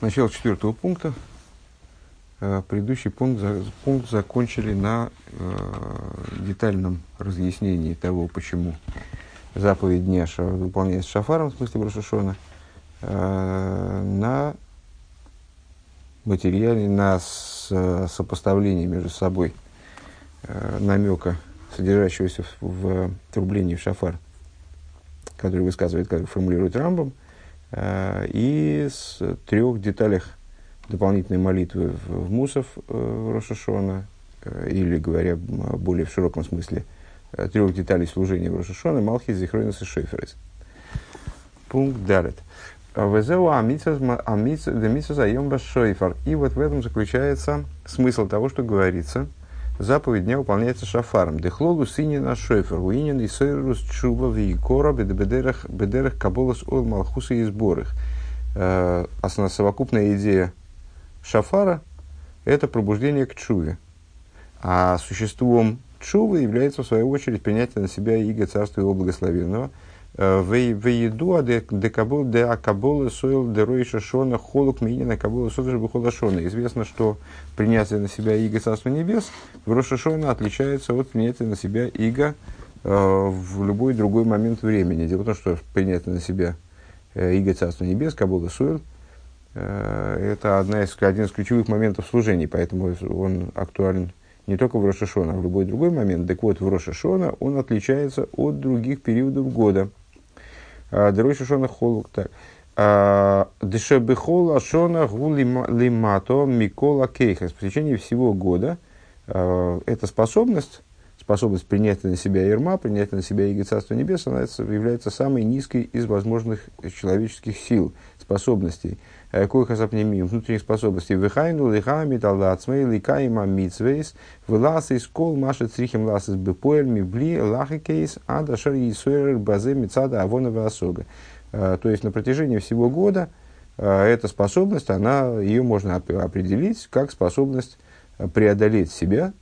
Начало четвертого пункта. Э, предыдущий пункт, пункт закончили на э, детальном разъяснении того, почему заповедь дня выполняется шафаром, в смысле Брошашона, э, на материале, на сопоставлении между собой намека, содержащегося в, в трублении в шафар, который высказывает, как формулирует Рамбом, и с трех деталях дополнительной молитвы в, Мусов э, Рошашона, э, или, говоря более в широком смысле, э, трех деталей служения в Рошашона, Малхи, Зихройнес и Шейферес. Пункт Дарет. Везеу амитсус заем шойфар. И вот в этом заключается смысл того, что говорится. Заповедь дня выполняется шафаром. Дехлогу синин на шойфар. Уинин и сойрус чува вейкора бедерах каболас ол малхуса и сборах. Основная совокупная идея шафара – это пробуждение к чуве. А существом чувы является, в свою очередь, принятие на себя иго Царства Его Благословенного. Э, Вееду де акабола сойл де ройша шона холук минина кабола сойл бухола шона. Известно, что принятие на себя иго Царства Небес в Рошашона отличается от принятия на себя иго в любой другой момент времени. Дело в том, что принятие на себя э, иго Царства Небес, кабола сойл – Э, это одна из, один из ключевых моментов служения, поэтому он актуален не только в Рошашона, а в любой другой момент. Так вот, в Рошашона он отличается от других периодов года. А, Рошашона холук так. А, Дешебехола шона гулимато микола кейхас. В течение всего года а, эта способность, способность принятия на себя ерма, принятия на себя иго Царства Небес, она является самой низкой из возможных человеческих сил, способностей – коих асапнемим, внутренних способностей. Вихайну лихами талдацмей ликаима митсвейс, вылас из кол маша црихим лас из бепоэль мибли лахикейс, а дашар и базе мицада авонова осога. Э, то есть на протяжении всего года э, эта способность, она, ее можно определить как способность преодолеть себя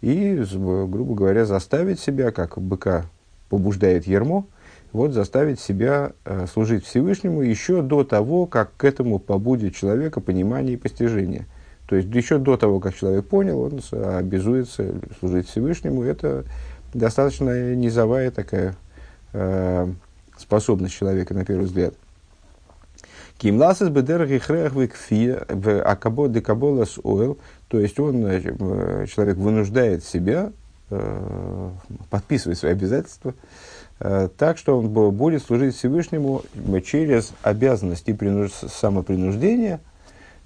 и, грубо говоря, заставить себя, как быка побуждает ермо, вот заставить себя э, служить Всевышнему еще до того, как к этому побудет человека понимание и постижение. То есть еще до того, как человек понял, он обязуется служить Всевышнему. Это достаточно низовая такая э, способность человека, на первый взгляд. Кимласес бедер гихрех в акабо декаболас ойл, то есть он, э, человек вынуждает себя подписывать свои обязательства, так что он будет служить Всевышнему через обязанности принуж... самопринуждения,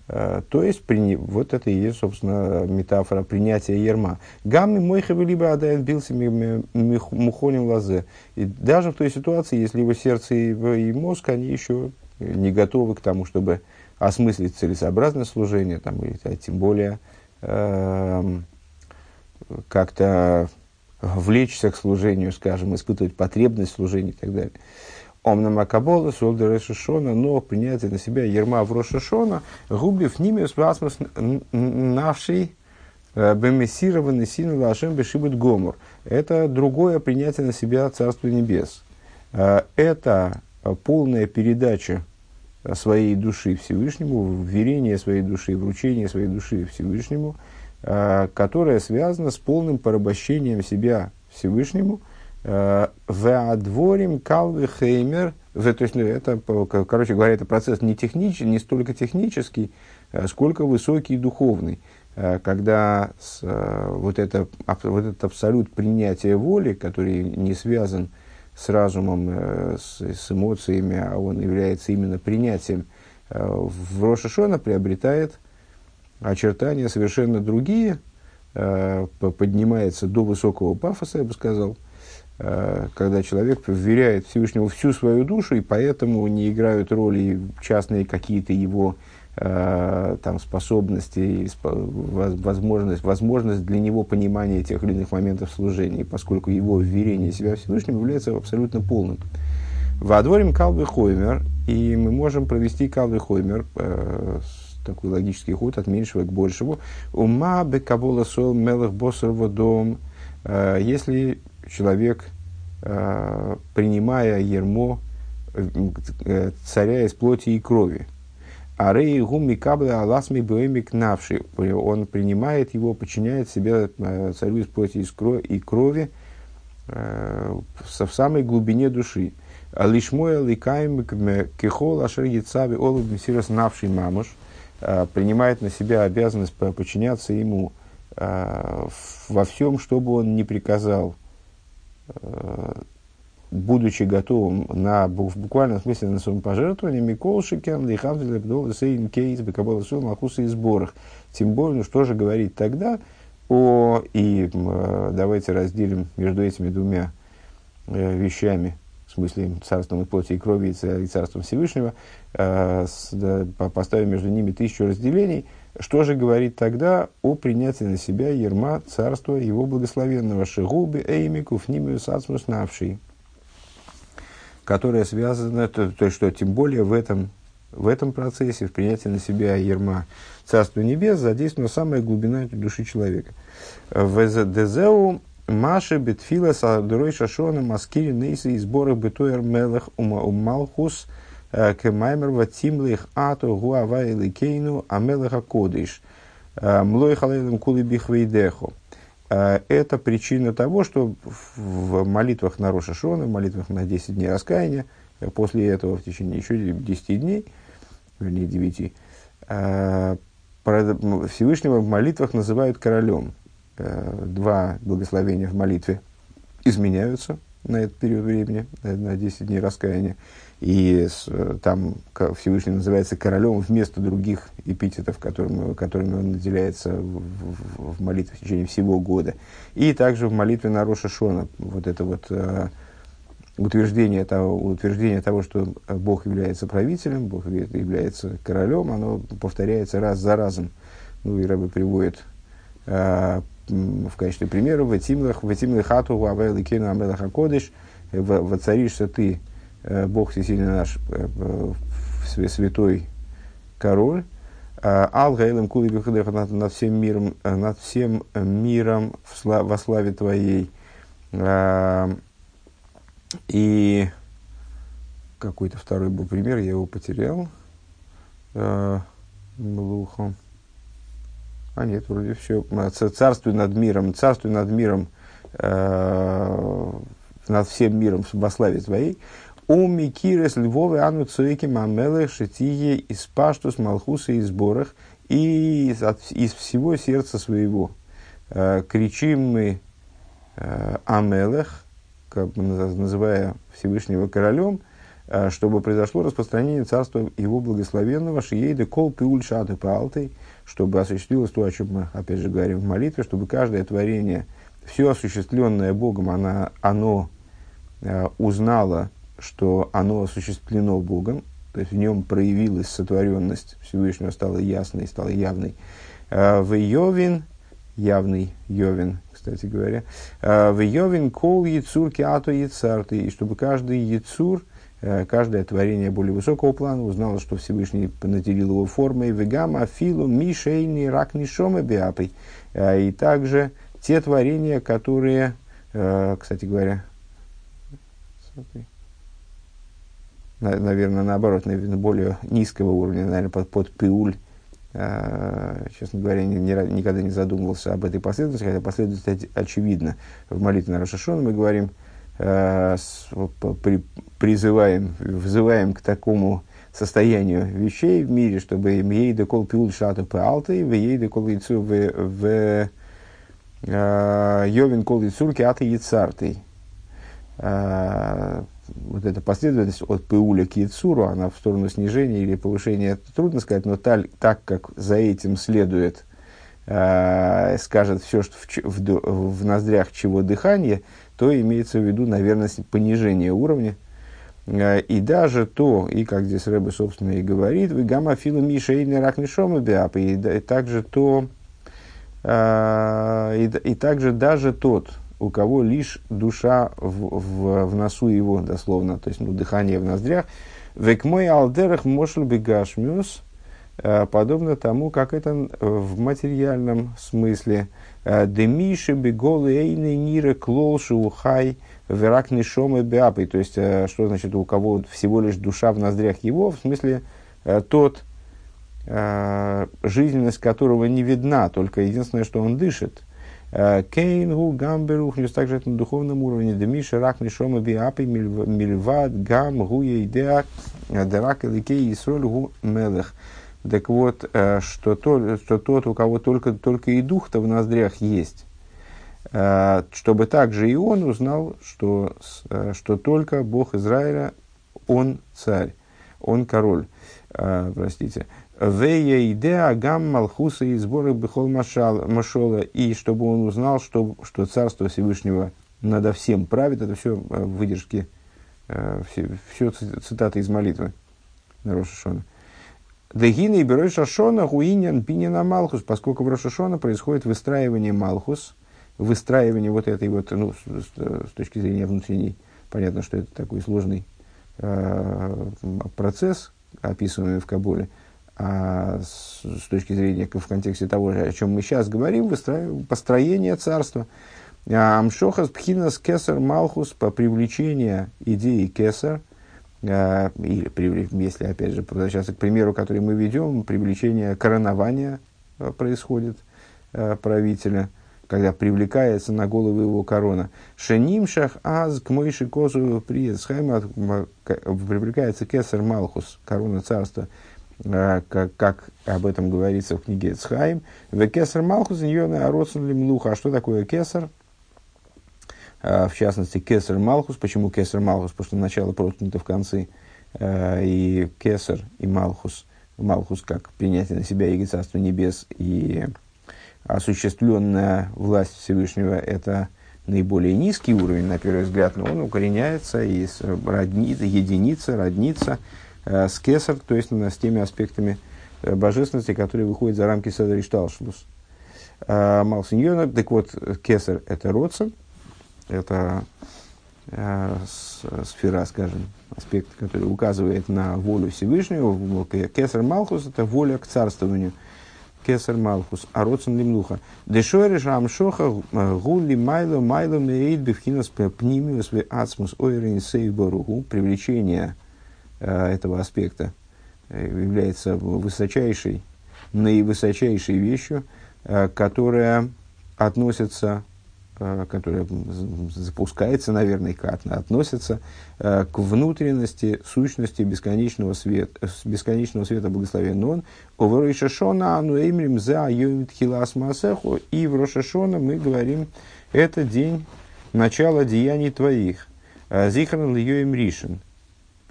э, то есть, при... вот это и есть, собственно, метафора принятия ерма. Гамми мойхавы либо адайн бился мухоним лазе. И даже в той ситуации, если его сердце и мозг, они еще не готовы к тому, чтобы осмыслить целесообразное служение, там, или, а тем более э, как-то влечься к служению, скажем, испытывать потребность служения и так далее. Омна Макабола, Солда Решишона, но принятие на себя ерма в Рошишона, губив ними спасмос навший э, бемессированный син лашем бешибут гомор. Это другое принятие на себя Царства Небес. Э, это полная передача своей души Всевышнему, вверение своей души, вручение своей души Всевышнему – которая связана с полным порабощением себя Всевышнему, э, Веадворим калвы хеймер, то есть, ну, это, короче говоря, это процесс не, технический, не столько технический, э, сколько высокий и духовный, когда с, вот, это, вот этот абсолют принятия воли, который не связан с разумом, с, с эмоциями, а он является именно принятием, в Рошашона приобретает очертания совершенно другие, э, поднимается до высокого пафоса, я бы сказал, э, когда человек вверяет Всевышнему всю свою душу, и поэтому не играют роли частные какие-то его э, там, способности, возможность, возможность для него понимания тех или иных моментов служения, поскольку его вверение себя Всевышнему является абсолютно полным. Во калвы хоймер, и мы можем провести калвы хоймер такой логический ход от меньшего к большему. Ума бекабола сол мелых боссерва дом. Э, если человек, э, принимая ермо э, царя из плоти и крови, Арей гуми каблы аласми боемик навши. Он принимает его, подчиняет себя царю из плоти и крови в самой глубине души. Лишмоя ликаем кехол ашер яцави олуг мессирос навший мамуш. Э, принимает на себя обязанность подчиняться ему во всем, что бы он ни приказал будучи готовым на, в буквальном смысле на самопожертвование, Микол Шикен, Лихамзель, Абдол, Сейн, Кейс, Бекабал, Сул, Махуса и сборах. Тем более, ну, что же говорить тогда о, и э, давайте разделим между этими двумя э, вещами, смысле царством и плоти и крови и царством Всевышнего, э, поставим между ними тысячу разделений, что же говорит тогда о принятии на себя ерма царства его благословенного Шигуби Эймику Фнимию Сацмус Навший которая связана, то, то есть что тем более в этом, в этом процессе, в принятии на себя ерма Царства Небес, задействована самая глубина души человека. В Дезеу Маши Бетфила Садурой Шашона Маскири Нейсы и сборах Бетуэр Мелах Умалхус э, Кемаймер Ватимлих Ату Гуава Иликейну Амелаха Кодиш э, Млой Халейлем Кули Бихвейдеху. А, это причина того, что в молитвах на Роша Шона, в молитвах на 10 дней раскаяния, э, после этого в течение еще 10 дней, вернее 9, а, Всевышнего в молитвах называют королем. Э, два благословения в молитве изменяются на этот период времени, на 10 дней раскаяния. И с, э, там Всевышний называется королем вместо других эпитетов, которыми, которыми он наделяется в, в, в молитве в течение всего года. И также в молитве на Роша Шона. Вот это вот э, утверждение, того, утверждение того, что Бог является правителем, Бог является королем, оно повторяется раз за разом. Ну и Рабы приводит э, в качестве примера в Этимлах, в Этимлах Хату, в Авел Икену Амелах Акодыш, воцаришься ты Э, Бог всесильный наш, э, э, святой король, Ал Гаилем Кули над, всем миром, над всем миром во славе Твоей. И какой-то второй был пример, я его потерял. Млухом. А нет, вроде все. Царствуй над миром, царствуй над миром, над всем миром во славе Твоей. У Микирес Львовы Ану Цуэки Мамелых Шитие из Паштус Малхуса и сборах и из, всего сердца своего э, кричим мы э, Амелех, как бы называя Всевышнего королем, э, чтобы произошло распространение царства его благословенного Шиейда Кол Пиуль Шаты Палтой, чтобы осуществилось то, о чем мы опять же говорим в молитве, чтобы каждое творение, все осуществленное Богом, она, оно э, узнало что оно осуществлено Богом, то есть в нем проявилась сотворенность Всевышнего, стала ясной, стала явной. А, в Йовин, явный Йовин, кстати говоря, а, в Йовин кол яцур киато яцарты, и чтобы каждый яцур, каждое творение более высокого плана узнало, что Всевышний наделил его формой, вегама филу мишейни рак нишома биапой, и также те творения, которые, кстати говоря, наверное, наоборот, наверное, более низкого уровня, наверное, под, под пиуль. Честно говоря, ни, ни, никогда не задумывался об этой последовательности, хотя последовательность очевидна. В молитве на Рошашон мы говорим, при, призываем, взываем к такому состоянию вещей в мире, чтобы ей кол пиуль шату паалты, в ей кол яйцу в а, йовин кол яйцур киаты яйцартой вот эта последовательность от Пауля к Яцуру, она в сторону снижения или повышения, трудно сказать, но так, так как за этим следует, э, скажет все, что в, в, в ноздрях чего дыхание, то имеется в виду, наверное, понижение уровня. Э, и даже то, и как здесь Рэбе, собственно, и говорит, вы гамма фила миша и рак и, также то, э, и, и также даже тот, у кого лишь душа в, в, в носу его, дословно, то есть ну, дыхание в ноздрях. Век мой алдерах мошл бегашмюс, э, подобно тому, как это в материальном смысле. Демиши беголы эйны нире клолши ухай верак нишомы беапой. То есть, э, что значит, у кого всего лишь душа в ноздрях его, в смысле, тот, жизненность которого не видна, только единственное, что он дышит. Кейнгу гамберухнюс, также это на духовном уровне. Демиша рак нишома биапи мильвад гам гуя идеа дерак эликей исроль гу мелех. Так вот, что, то, что тот, у кого только, только и дух-то в ноздрях есть, чтобы также и он узнал, что, что только Бог Израиля, он царь, он король. Простите. Вея идея гам малхуса и сборы бихол машола. И чтобы он узнал, что, что царство Всевышнего надо всем правит. Это все э, выдержки, э, все, все цитаты из молитвы на Рошашона. Дегина и Берой Шашона Гуинян Пинина Малхус, поскольку в Рошашона происходит выстраивание Малхус, выстраивание вот этой вот, ну, с, с точки зрения внутренней, понятно, что это такой сложный э, процесс, описываемый в Кабуле, а с, с точки зрения, в контексте того, о чем мы сейчас говорим, построение царства. А Амшохас Пхинас Кесар Малхус по привлечению идеи Кесар, а, или если опять же возвращаться к примеру, который мы ведем, привлечение коронования происходит правителя, когда привлекается на голову его корона. Шенимшах аз к мойши козу приесхайма привлекается кесар Малхус, корона царства, Э, как, как об этом говорится в книге Цхайм. В кесар Малхус Ньона Ароцун Лимлуха. А что такое кесар? Э, в частности, кесар Малхус. Почему кесар Малхус? Потому что начало проткнуто в конце. Э, и кесар, и Малхус. Малхус как принятие на себя Иго Царства Небес и осуществленная власть Всевышнего – это наиболее низкий уровень, на первый взгляд, но он укореняется и роднит, единица, родница – Э, с кесар, то есть с теми аспектами э, божественности, которые выходят за рамки Седа и Шталшлус. Э, Малсиньона, так вот, кесар – это родсон, это сфера, скажем, аспект, который указывает на волю Всевышнего. Кесар Малхус – это воля к царствованию. Кесар Малхус, а родсон лимнуха. Дешойры шамшоха гули майло майло меид бифхинас пнимиус ве ацмус ойрин сейборугу. Привлечение Э, этого аспекта э, является высочайшей, наивысочайшей вещью, э, которая относится, которая запускается, наверное, относится к внутренности, сущности бесконечного света, бесконечного света благословенного он. У Рошашона ану эмрим за йомит хилас масеху. И в Рошашона мы говорим, это день начала деяний твоих. Зихран льёем ришен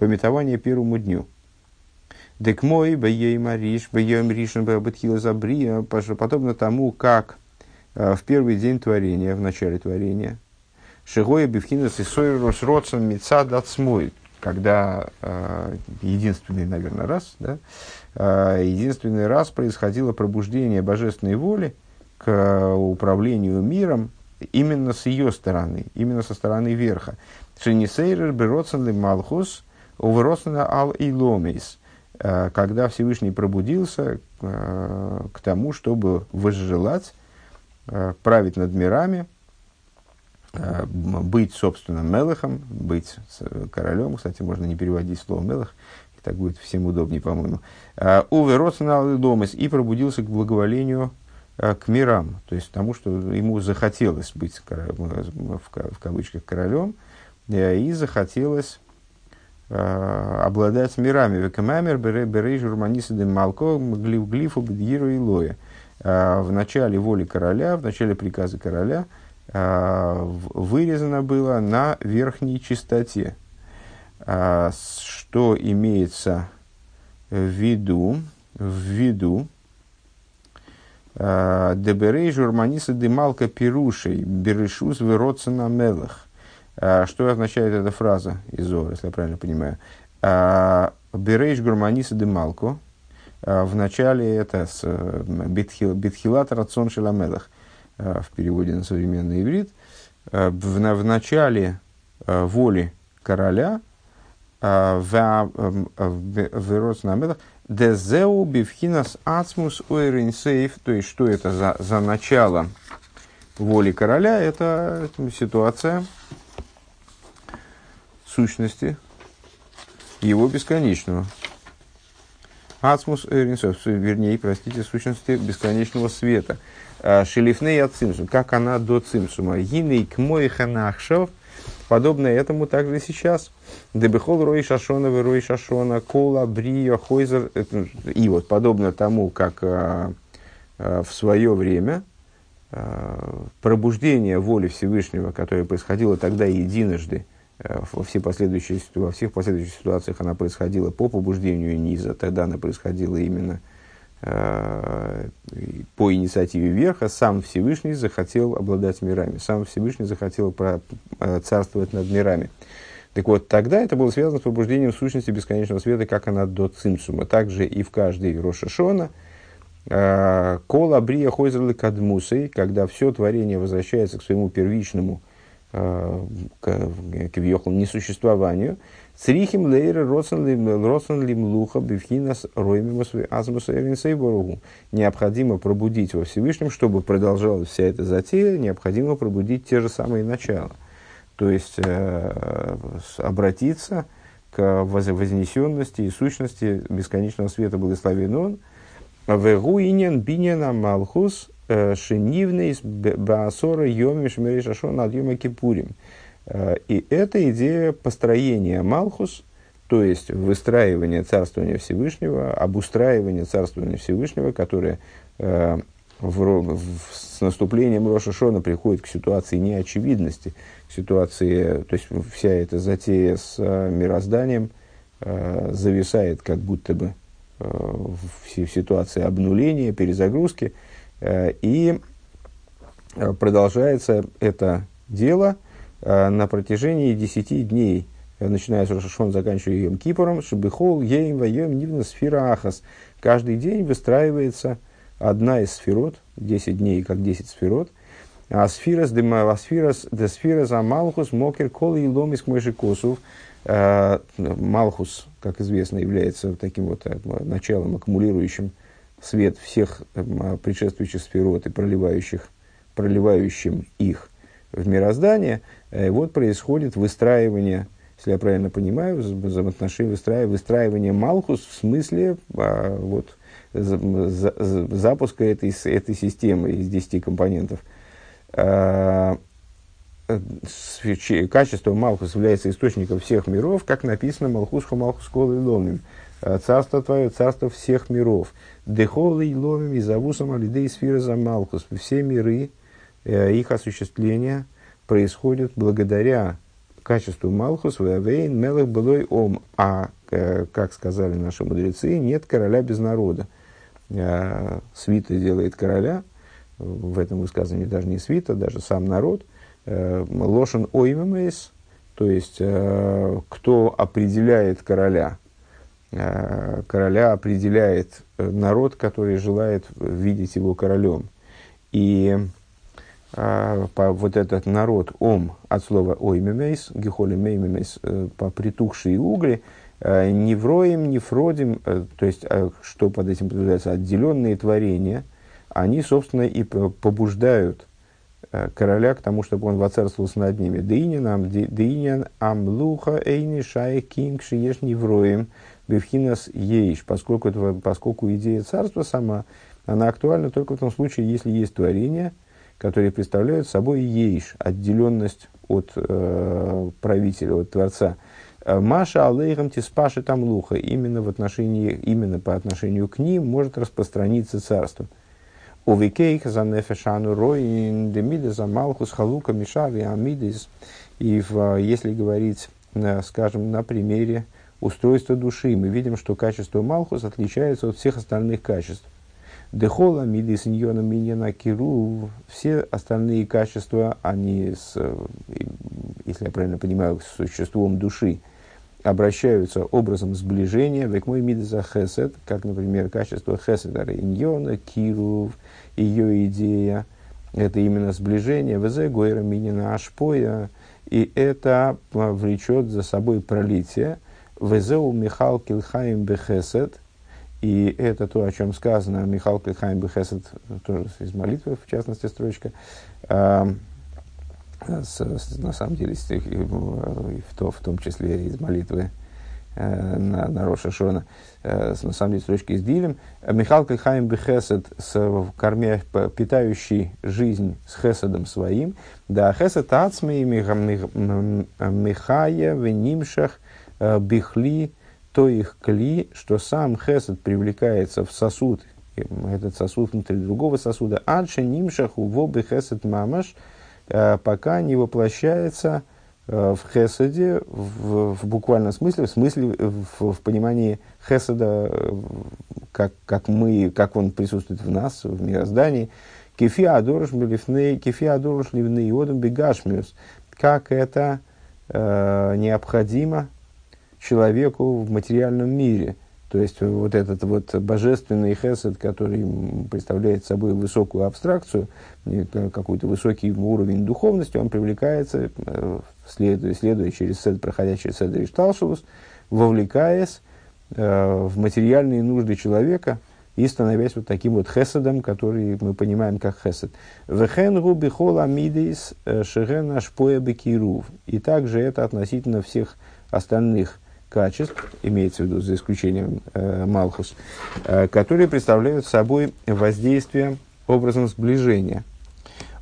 пометование первому дню. Дек мой, баей мариш, баем ришен, бабатхила забрия, подобно тому, как э, в первый день творения, в начале творения, Шигоя Бифхинас и Сойрус Родсон Мица Дацмой, когда э, единственный, наверное, раз, да, э, единственный раз происходило пробуждение божественной воли к э, управлению миром именно с ее стороны, именно со стороны верха. Шинисейрер Бероцен Малхус – Увросна ал и ломис, э, когда Всевышний пробудился э, к тому, чтобы возжелать э, править над мирами, быть, собственно, мелехом, быть королем. Кстати, можно не переводить слово мелех, так будет всем удобнее, по-моему. Уве Роценал Ломис и пробудился к благоволению к мирам, то есть тому, что ему захотелось быть, в кавычках, королем, и захотелось Э, обладать мирами. Векамамер берей журманисы де малко глиф глифу бдгиру и лоя. Э, в начале воли короля, в начале приказа короля э, вырезано было на верхней чистоте. Что имеется в виду, в виду, Деберей журманиса демалка пирушей, берешус выродца на мелах. Что означает эта фраза из Зора, если я правильно понимаю? Берейш гурманиса де малко. А, в начале это с битхилат рацион шеламелах в переводе на современный иврит. В, в начале воли короля в Мелах Дезеу бифхинас ацмус уэринсейф, то есть что это за, за начало воли короля, это ситуация, сущности его бесконечного. Ацмус Эринсов, вернее, простите, сущности бесконечного света. А, Шелифней от цимсум, как она до цимсума. Гиней к мой ханахшов, подобное этому также сейчас. Дебехол рой шашона, рой шашона, кола, брио, хойзер. И вот подобно тому, как а, а, в свое время пробуждение воли Всевышнего, которое происходило тогда единожды, Э, во, все последующие, во всех последующих ситуациях она происходила по побуждению низа, тогда она происходила именно э, по инициативе верха, сам Всевышний захотел обладать мирами, сам Всевышний захотел про, э, царствовать над мирами. Так вот, тогда это было связано с побуждением сущности бесконечного света, как она до цимсума. Также и в каждой Рошашона, э, Кол Абрия Хойзерлы Кадмусой, когда все творение возвращается к своему первичному Э, к, к несуществованию. Црихим лейры родсен лим луха бифхинас роймимус азмуса эвинсейборгу. Необходимо пробудить во Всевышнем, чтобы продолжалась вся эта затея, необходимо пробудить те же самые начала. То есть э, обратиться к вознесенности и сущности бесконечного света благословен он. Вегуинен бинена малхус Э, Шенивнейс Баасора Йоми Шмирей Шашон над Йома Кипурим. Э, и это идея построения Малхус, то есть выстраивание царствования Всевышнего, обустраивание царствования Всевышнего, которое э, в, в, с наступлением Роша Шона приходит к ситуации неочевидности, к ситуации, то есть вся эта затея с мирозданием э, зависает как будто бы э, в, в ситуации обнуления, перезагрузки, и э, продолжается это дело э, на протяжении десяти дней, начиная с Рошашон, заканчивая Йом Кипором, Шабихол, Ейм, Вайем, Нивна, Сфира, Ахас. Каждый день выстраивается одна из сферот, 10 дней как 10 сферот, а сфирас демавасфирас десфирас амалхус мокер кол и ломис косов. Малхус, как известно, является таким вот началом, аккумулирующим свет всех э, предшествующих сферот и проливающих, проливающим их в мироздание, э, вот происходит выстраивание, если я правильно понимаю, взаимоотношения выстраивание, выстраивание Малхус в смысле а, вот, за, за, запуска этой, этой системы из 10 компонентов. А, э, качество Малхус является источником всех миров, как написано Малхусху Малхус Колы Ломим. Царство твое, царство всех миров. Дехолы и ломим и завусом сфера замалкус. Все миры, э, их осуществление происходит благодаря качеству Малхус, Вейн, Мелах былой Ом. А, э, как сказали наши мудрецы, нет короля без народа. Э, свита делает короля, в этом высказывании даже не свита, даже сам народ. Лошен оймемейс, то есть кто определяет короля, короля определяет народ, который желает видеть его королем. И по, вот этот народ, ом, от слова оймемейс, гехоли меймемейс, э, по притухшие угли, э, не вроем, не фродим, э, то есть, э, что под этим подразумевается, отделенные творения, они, собственно, и побуждают э, короля к тому, чтобы он воцарствовался над ними. Деинин амлуха эйни шай кинг шиеш невроем. Бевхинас ейш, поскольку, это, поскольку идея царства сама, она актуальна только в том случае, если есть творения, которые представляют собой ейш, отделенность от э, правителя, от Творца. Э, Маша алейхам тиспаши там луха. Именно, в отношении, именно по отношению к ним может распространиться царство. Овикейх за нефешану роин демида за малхус халука мишави амидис. И в, если говорить, э, скажем, на примере устройства души, мы видим, что качество Малхус отличается от всех остальных качеств. Дехола, мидис, ньона, миньяна, киру, все остальные качества, они, с, э, если я правильно понимаю, с существом души, обращаются образом сближения, век мой мидиса хесед, как, например, качество хеседа, иньона, киру, ее идея, это именно сближение, везе гойра минина ашпоя, и это влечет за собой пролитие, Везеу Михал Килхаим Бехесед. И это то, о чем сказано Михал Килхаим Бехесед, тоже из молитвы, в частности, строчка. А, с, с, на самом деле, стих, в, то, в том числе из молитвы э, на, на Роша Шона, э, на самом деле, с точки с Дилем. Михал Кальхайм Бехесед, с корме, питающий жизнь с Хеседом своим. Да, Хесед Ацми Михая Венимшах Бихли то их кли, что сам Хесед привлекается в сосуд, этот сосуд внутри другого сосуда, адше нимшах увобы Хесед мамаш, пока не воплощается Э, в хеседе, в, в буквальном смысле, в смысле, в, в понимании хеседа, э, как, как мы, как он присутствует в нас, в мироздании. Кефи адорш ливней, кефи адорш ливней одам бегашмиус. Как это э, необходимо человеку в материальном мире. То есть вот этот вот божественный хесед, который представляет собой высокую абстракцию, какой-то высокий уровень духовности, он привлекается, э, следуя, следуя через сед, проходя через седр и шталшус, вовлекаясь э, в материальные нужды человека и становясь вот таким вот хеседом, который мы понимаем как хесед. Вехен руби хола мидейс э, шеген ашпоя. И также это относительно всех остальных качеств, имеется в виду за исключением э, Малхус, э, которые представляют собой воздействие образом сближения.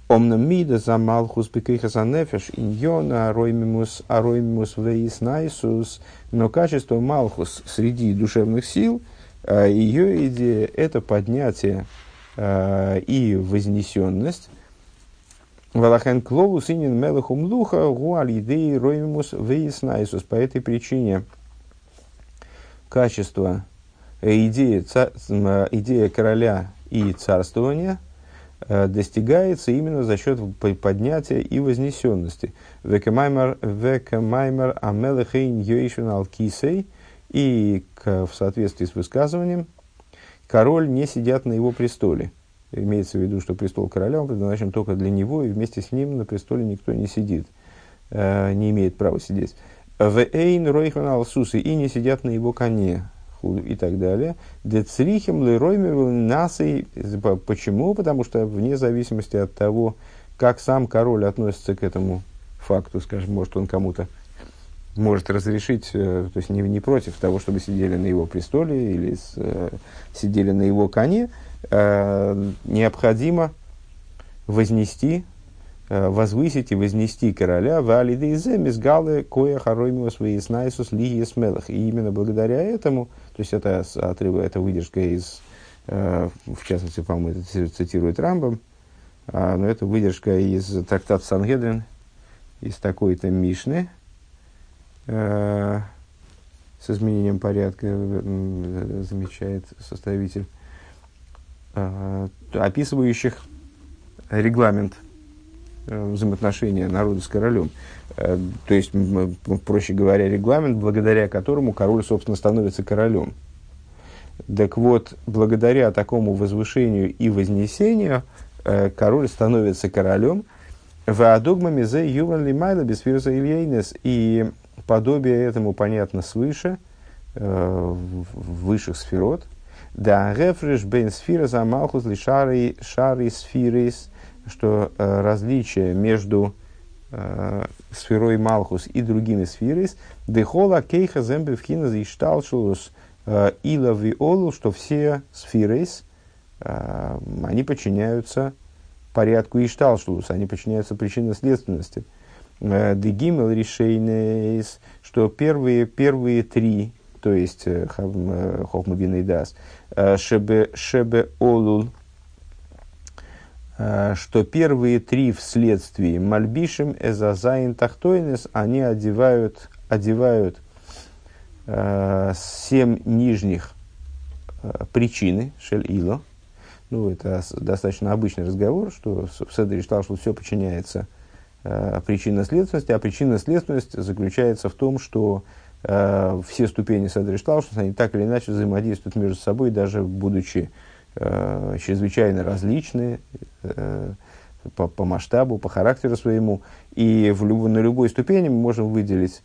Омна мида за Малхус бекейхаса нефеш иньона ароймимус ароймимус вейснайсус, но качество Малхус среди душевных сил, э, ее идея – это поднятие э, и вознесенность, Валахен клову синин мелахум луха гуаль идеи роймимус вейснайсус. По этой причине качество, э, идея, э, идея короля и царствования э, достигается именно за счет поднятия и вознесенности. Векамаймер амелехейн йоишен алкисей. И в соответствии с высказыванием, король не сидят на его престоле. Имеется в виду, что престол короля он предназначен только для него, и вместе с ним на престоле никто не сидит, не имеет права сидеть. В эйн ройхан алсусы и не сидят на его коне и так далее. Децрихим лероймевил насой. Почему? Потому что вне зависимости от того, как сам король относится к этому факту, скажем, может он кому-то может разрешить, э, то есть не, не против того, чтобы сидели на его престоле или с, э, сидели на его коне, э, необходимо вознести возвысить и вознести короля в алидейзе мизгалы кое хароймиус выяснайсус лигиес мелах. И именно благодаря этому, то есть это отрыв, это выдержка из, э, в частности, по-моему, цитирует Рамбом, а, но это выдержка из трактата Сангедрин, из такой-то Мишны, э, с изменением порядка, замечает составитель, описывающих регламент – Э, взаимоотношения народа с королем. Э, то есть, проще говоря, регламент, благодаря которому король, собственно, становится королем. Так вот, благодаря такому возвышению и вознесению, э, король становится королем. В адогмами за юван лимайла без ильейнес. И подобие этому понятно свыше, в высших сферот. Да, рефреш бен сфира за малхус ли шари, шари сфирис что э, различие между э, сферой Малхус и другими сферами, дехола кейха зембе вхина зишталшулус э, ила виолу, что все сферы, они подчиняются порядку ишталшулус, они подчиняются причинно-следственности. Дегимел решейнейс, что первые, первые три, то есть Хохмабин и Дас, Шебе, шебе Олул, что первые три вследствие мальбишем эзазайн тахтойнес, они одевают, одевают э, семь нижних э, причины, шель ило. Ну, это достаточно обычный разговор, что в Седре считал, что все подчиняется э, причинно-следственности, а причинно-следственность заключается в том, что э, все ступени Седри Шталшус, они так или иначе взаимодействуют между собой, даже будучи э, чрезвычайно различные э, по, по масштабу, по характеру своему. И в люб, на любой ступени мы можем выделить,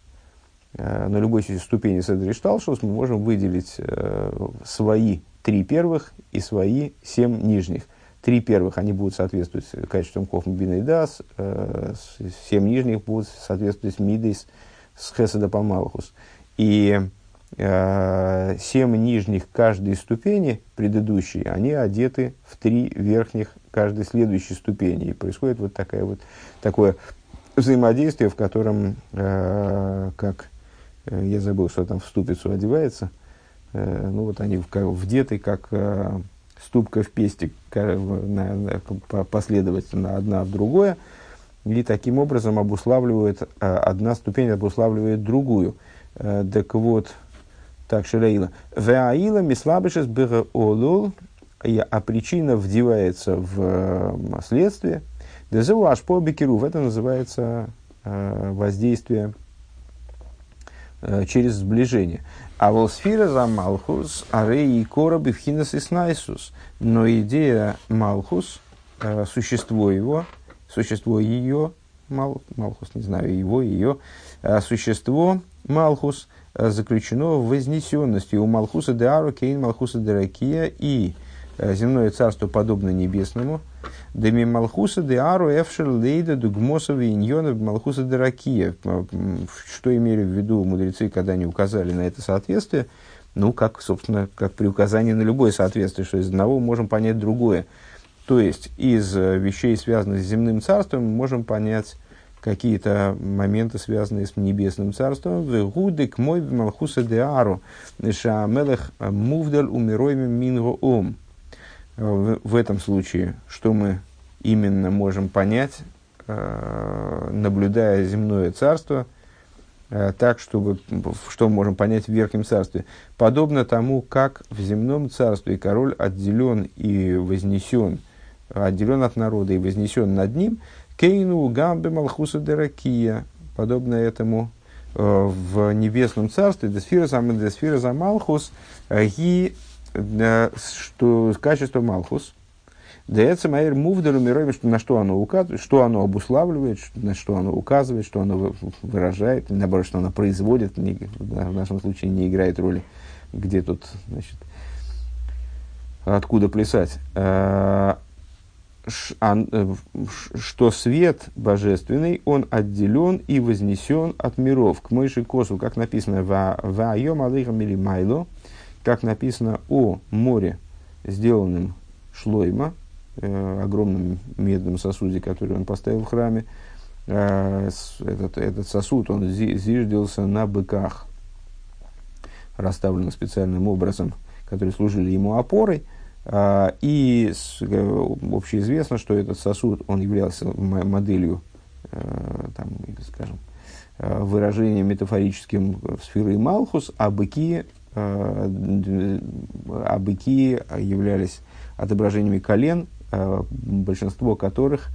э, на любой ступени Седришталшус мы можем выделить э, свои три первых и свои семь нижних. Три первых, они будут соответствовать качествам Хохмбина и Дас, э, семь нижних будут соответствовать Мидейс с Хеседа по Малхус. И э, семь нижних каждой ступени предыдущей, они одеты в три верхних каждой следующей ступени. И происходит вот такая вот, такое взаимодействие, в котором, э, как э, я забыл, что там в ступицу одевается, э, ну вот они вдеты как э, ступка в пестик последовательно одна в другое, и таким образом обуславливает, э, одна ступень обуславливает другую. Э, так вот, так, Шираила. Веаила мислабышес олул, а причина вдевается в э, следствие. Дезеву ашпо бекеру. Это называется воздействие через сближение. А волсфира за Малхус, арей и кора бифхинас и снайсус. Но идея Малхус, существо его, существо ее, Мал, Малхус, не знаю, его, ее, существо Малхус заключено в вознесенности у Малхуса де Ару, Кейн Малхуса де Ракия и земное царство подобно небесному. Деми Малхуса де Ару Эфшер Лейда Дугмосов и Иньона Малхуса де Ракия. Что имели в виду мудрецы, когда они указали на это соответствие? Ну, как, собственно, как при указании на любое соответствие, что из одного можем понять другое. То есть, из вещей, связанных с земным царством, можем понять какие-то моменты, связанные с небесным царством. Вегудек мой малхуса де ару, шамелех мувдаль умиройми минго ом. В этом случае, что мы именно можем понять, э, наблюдая земное царство, э, так, чтобы, что мы можем понять в Верхнем Царстве. Подобно тому, как в земном царстве король отделен и вознесен, отделен от народа и вознесен над ним, Кейну гамбе малхуса деракия, подобно этому э, в небесном царстве, десфира сам десфира за малхус, ги, э, что качество малхус, Дается майер мувдалю мироем, на что оно указывает, что оно обуславливает, на что оно указывает, что оно выражает, наоборот, что оно производит, не, в нашем случае не играет роли, где тут, значит, откуда плясать. Э, Э, что свет божественный, он отделен и вознесен от миров. К мыши косу, как написано в Айом Алейхам или Майло, как написано о море, сделанном шлойма, э, огромном медном сосуде, который он поставил в храме. Э, этот, этот сосуд, он зиждился на быках, расставленных специальным образом, которые служили ему опорой – а, и э, общеизвестно, что этот сосуд, он являлся моделью, э, там, скажем, э, выражением метафорическим сферы Малхус, а быки, а быки являлись отображениями колен, большинство которых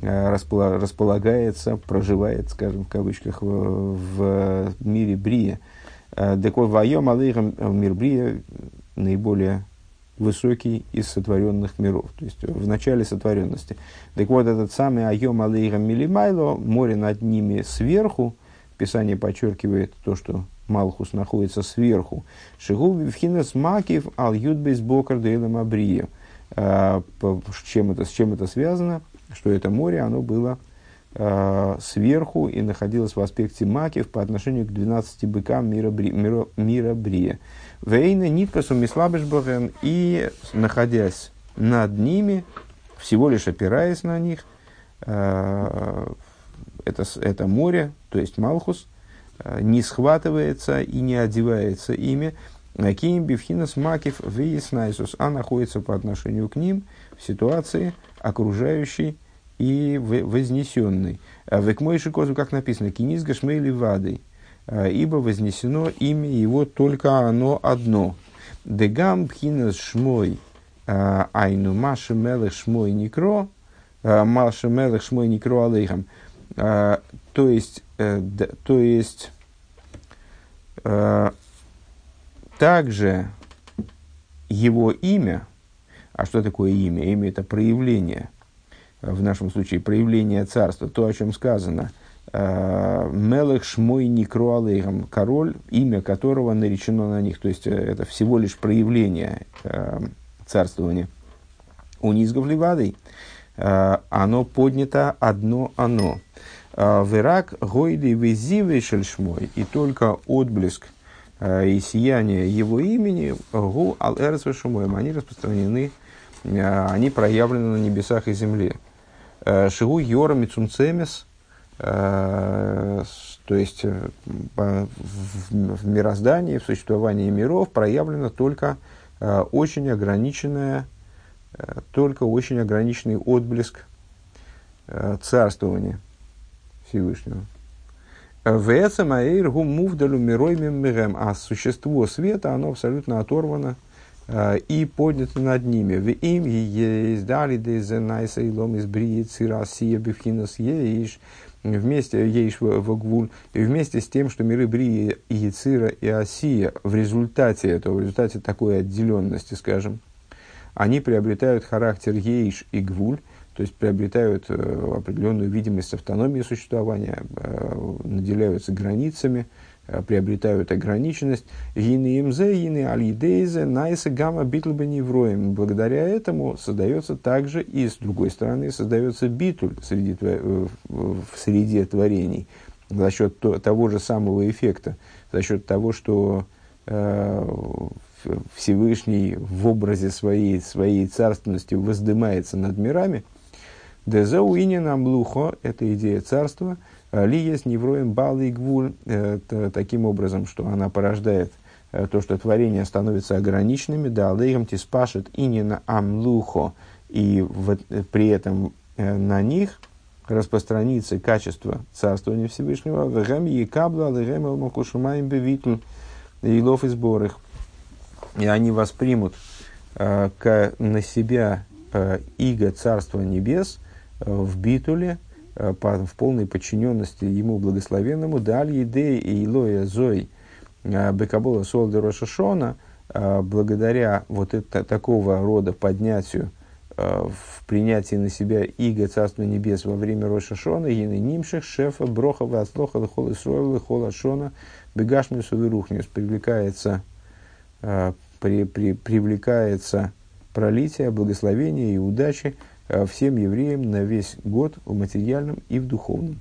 располагается, проживает, скажем, в кавычках, в, мире Брия. Декой вайом алейхам мир Брия наиболее высокий из сотворенных миров, то есть в начале сотворенности. Так вот, этот самый Айом Алейра Милимайло, море над ними сверху, Писание подчеркивает то, что Малхус находится сверху. Шигу Вивхинес Макив Ал Юдбейс Бокар Дейлем Абрия. А, чем, это, с чем это связано? Что это море, оно было э, сверху и находилось в аспекте Макив по отношению к 12 быкам мира, мира, мира Брия. Вейна ниткасу мислабешбоген и находясь над ними, всего лишь опираясь на них, э, это, это море, то есть Малхус, э, не схватывается и не одевается ими, Ким Бифхинас Макив Вейснайсус, а находится по отношению к ним в ситуации окружающей и вознесенной. Векмойши козу, как написано, Кинис Гашмейли Вадой, Э, ибо вознесено имя его только оно одно. Дегам пхинас шмой э, айну маши мелех шмой никро, э, маши мелех шмой никро алейхам. То есть, то есть, также его имя, а что такое имя? Имя это проявление, в нашем случае проявление царства, то, о чем сказано – Э, Мелех Шмой Никруалейхам, король, имя которого наречено на них. То есть э, это всего лишь проявление э, царствования. У Низгов Ливадой оно поднято одно оно. Верак Гойды Везивей Шельшмой. И только отблеск и сияние его имени, гу ал эрц они распространены, они проявлены на небесах и земле. Шигу йора мицунцемес, то есть в мироздании, в существовании миров проявлено только очень ограниченное, только очень ограниченный отблеск царствования Всевышнего. А существо света, оно абсолютно оторвано э, и поднято над ними. В им есть дали дезенайса и лом из бриет сирасия бифхинас еиш. Вместе еиш в гвуль. И вместе с тем, что миры Брии, Яцира и Осия в результате этого, в результате такой отделенности, скажем, они приобретают характер еиш и гвуль, то есть приобретают э, определенную видимость автономии существования, э, наделяются границами, приобретают ограниченность. Гины имзе, гины алидейзе, найса гамма битлба невроем. Благодаря этому создается также и, с другой стороны, создается битуль среди, в среде творений за счет того же самого эффекта, за счет того, что Всевышний в образе своей, своей царственности воздымается над мирами – Дезеуинин амлухо – это идея царства. Ли есть невроем балы гвуль, таким образом, что она порождает э, то, что творение становится ограниченными, да, лейгам тиспашет инина амлухо, и в, при этом э, на них распространится качество царствования Всевышнего, вегам и кабла, легам макушумаем бевитл, и лов и. И они воспримут э, к, на себя э, иго Царства Небес – Э, в битуле, э, в полной подчиненности ему благословенному, даль еде и илоя зой э, бекабола солда рошашона, благодаря вот это, такого рода поднятию в принятии на себя иго Царства Небес во время Рошашона, ины нимших, шефа, брохова, ослоха, лихол Исроила, хола шона, бегашмису вирухниус, привлекается, при, при, привлекается пролитие, благословение и удачи Э, всем евреям на весь год в материальном и в духовном.